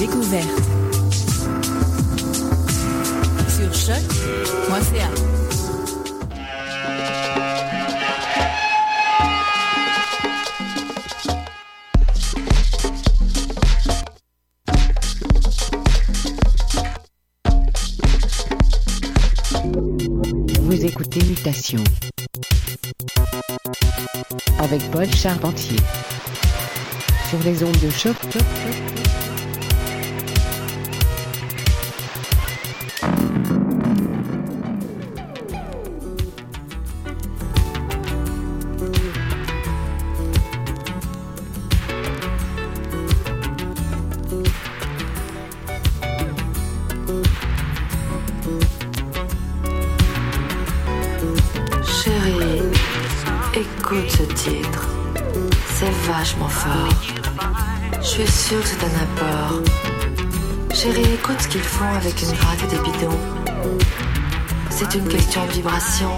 Découverte. Sur choc.ca. Vous écoutez Mutation avec Paul Charpentier sur les ondes de choc, choc, choc. Avec une gratte et des bidons. C'est une question de vibration.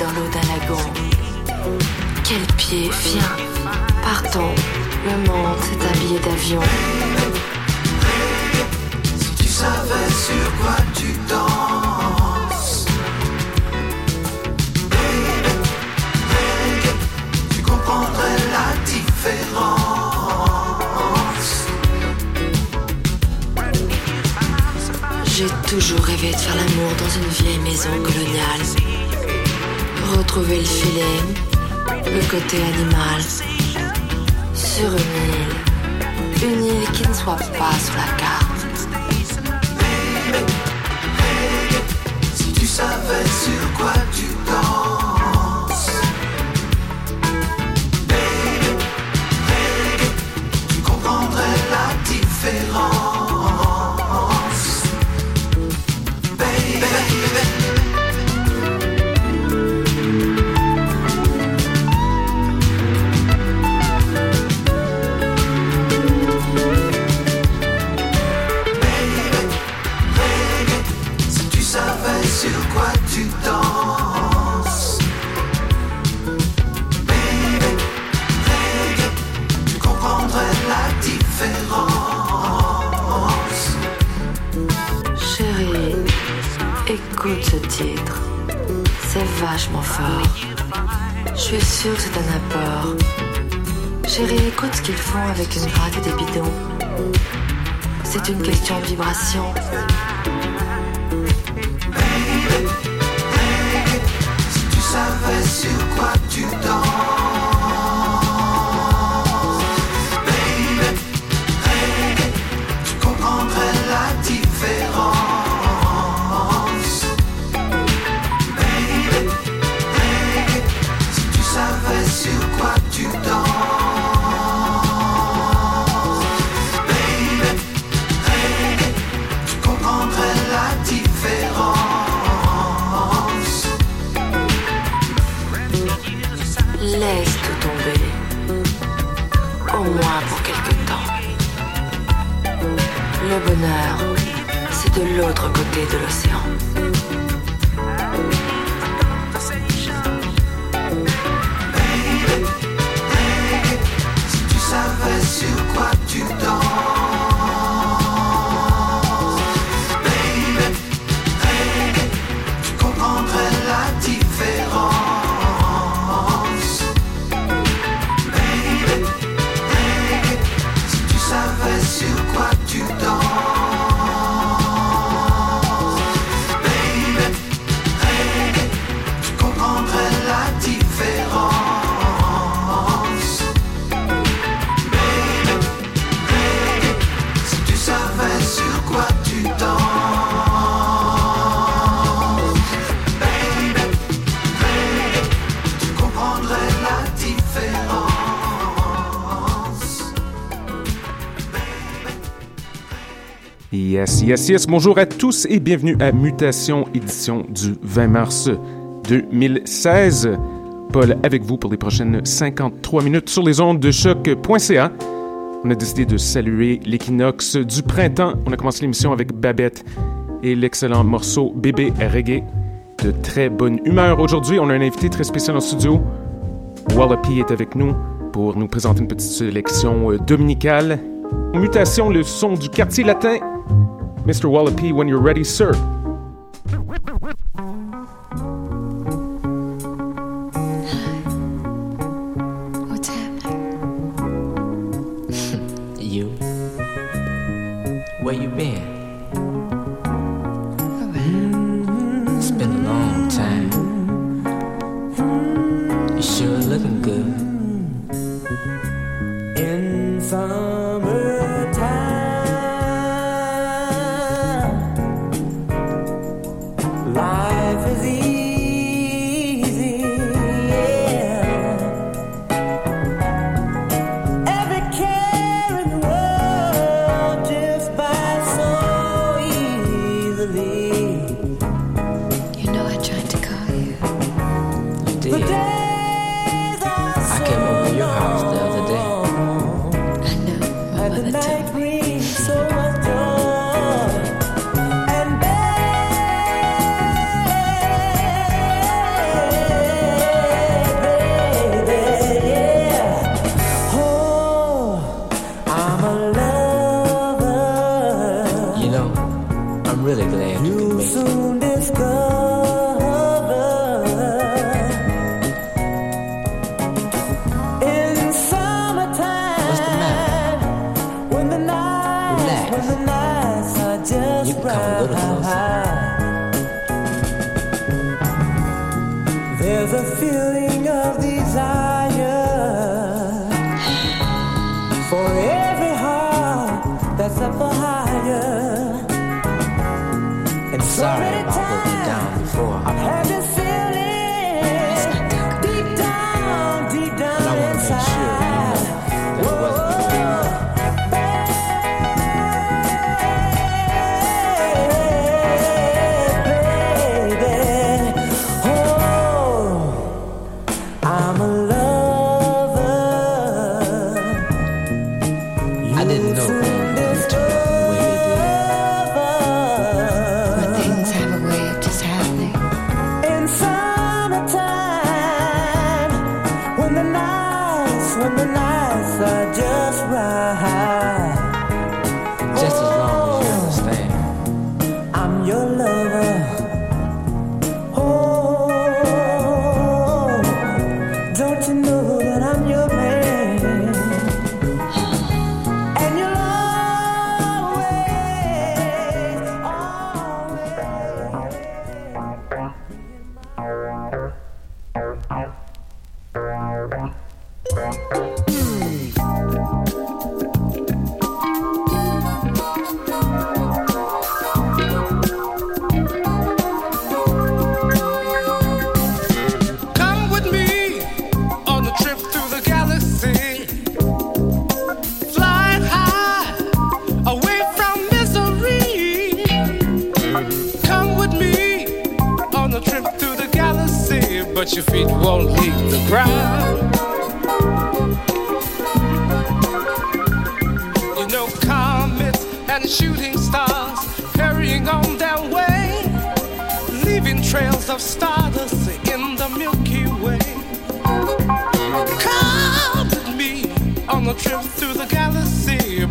Dans l'eau d'un lagon Quel pied, viens Partons, le monde c'est un billet d'avion. Si tu savais sur quoi tu danses. Tu comprendrais la différence. J'ai toujours rêvé de faire l'amour dans une vieille maison coloniale Retrouver le feeling, le côté animal Sur une île Une île qui ne soit pas sur la carte. Si tu savais sur quoi C'est vachement fort. Je suis sûre que c'est un apport. Chérie, écoute ce qu'ils font avec une gratte et des bidons. C'est une question de vibration. Si tu savais sur quoi tu de l'autre côté de l'océan. Bonjour à tous et bienvenue à Mutation, édition du 20 mars 2016. Paul avec vous pour les prochaines 53 minutes sur les ondes de choc.ca. On a décidé de saluer l'équinoxe du printemps. On a commencé l'émission avec Babette et l'excellent morceau Bébé Reggae. De très bonne humeur aujourd'hui. On a un invité très spécial en studio. Wallopy est avec nous pour nous présenter une petite sélection euh, dominicale. Mutation, le son du quartier latin. Mr. Wallopy, when you're ready, sir. That's up for higher. And so Sorry about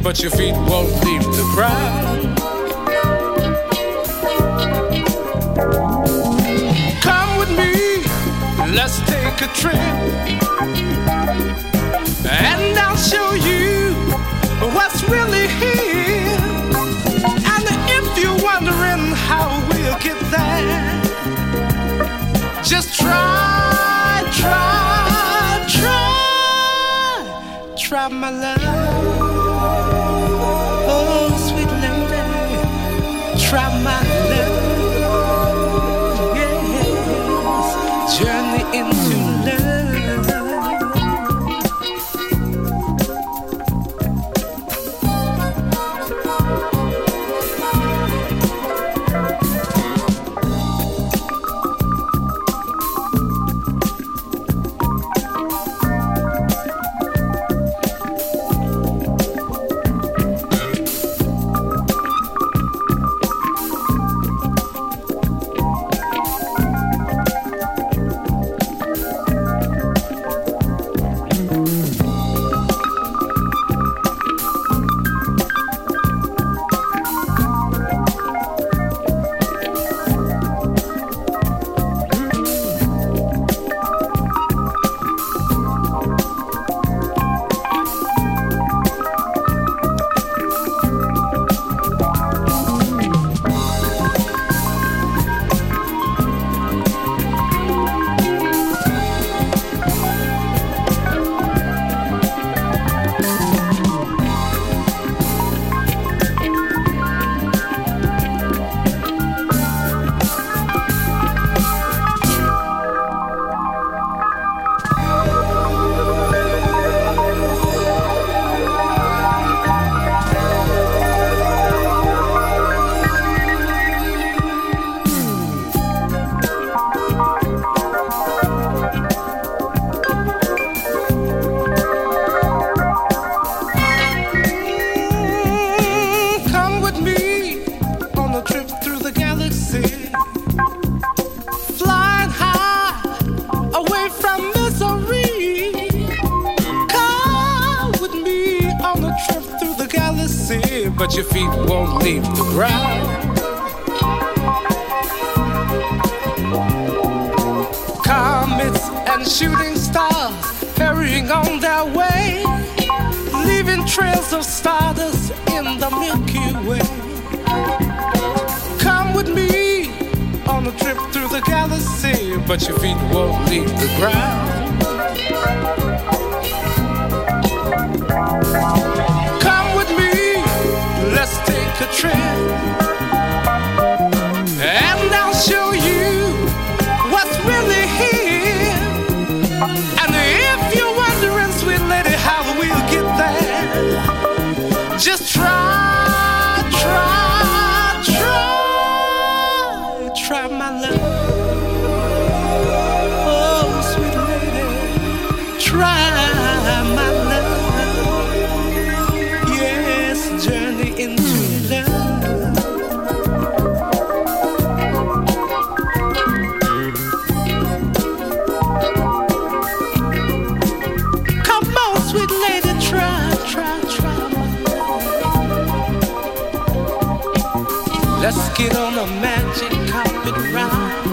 but your feet won't leave the ground. Come with me, let's take a trip, and I'll show you what's really here. And if you're wondering how we'll get there, just try, try, try, try my love. Let's get on a magic carpet ride.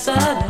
sudden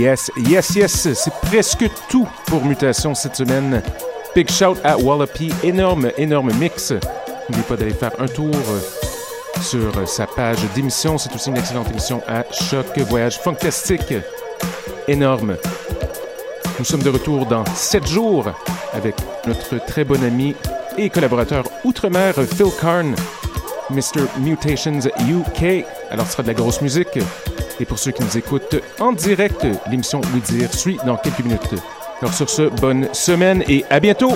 Yes, yes, yes, c'est presque tout pour Mutation cette semaine. Big shout à Wallopy, énorme, énorme mix. N'oubliez pas d'aller faire un tour euh, sur euh, sa page d'émission. C'est aussi une excellente émission à Choc Voyage Fantastique. Énorme. Nous sommes de retour dans 7 jours avec notre très bon ami et collaborateur outre-mer Phil Karn, Mr. Mutations UK. Alors, ce sera de la grosse musique. Et pour ceux qui nous écoutent en direct, l'émission Oui Dire suit dans quelques minutes. Alors, sur ce, bonne semaine et à bientôt!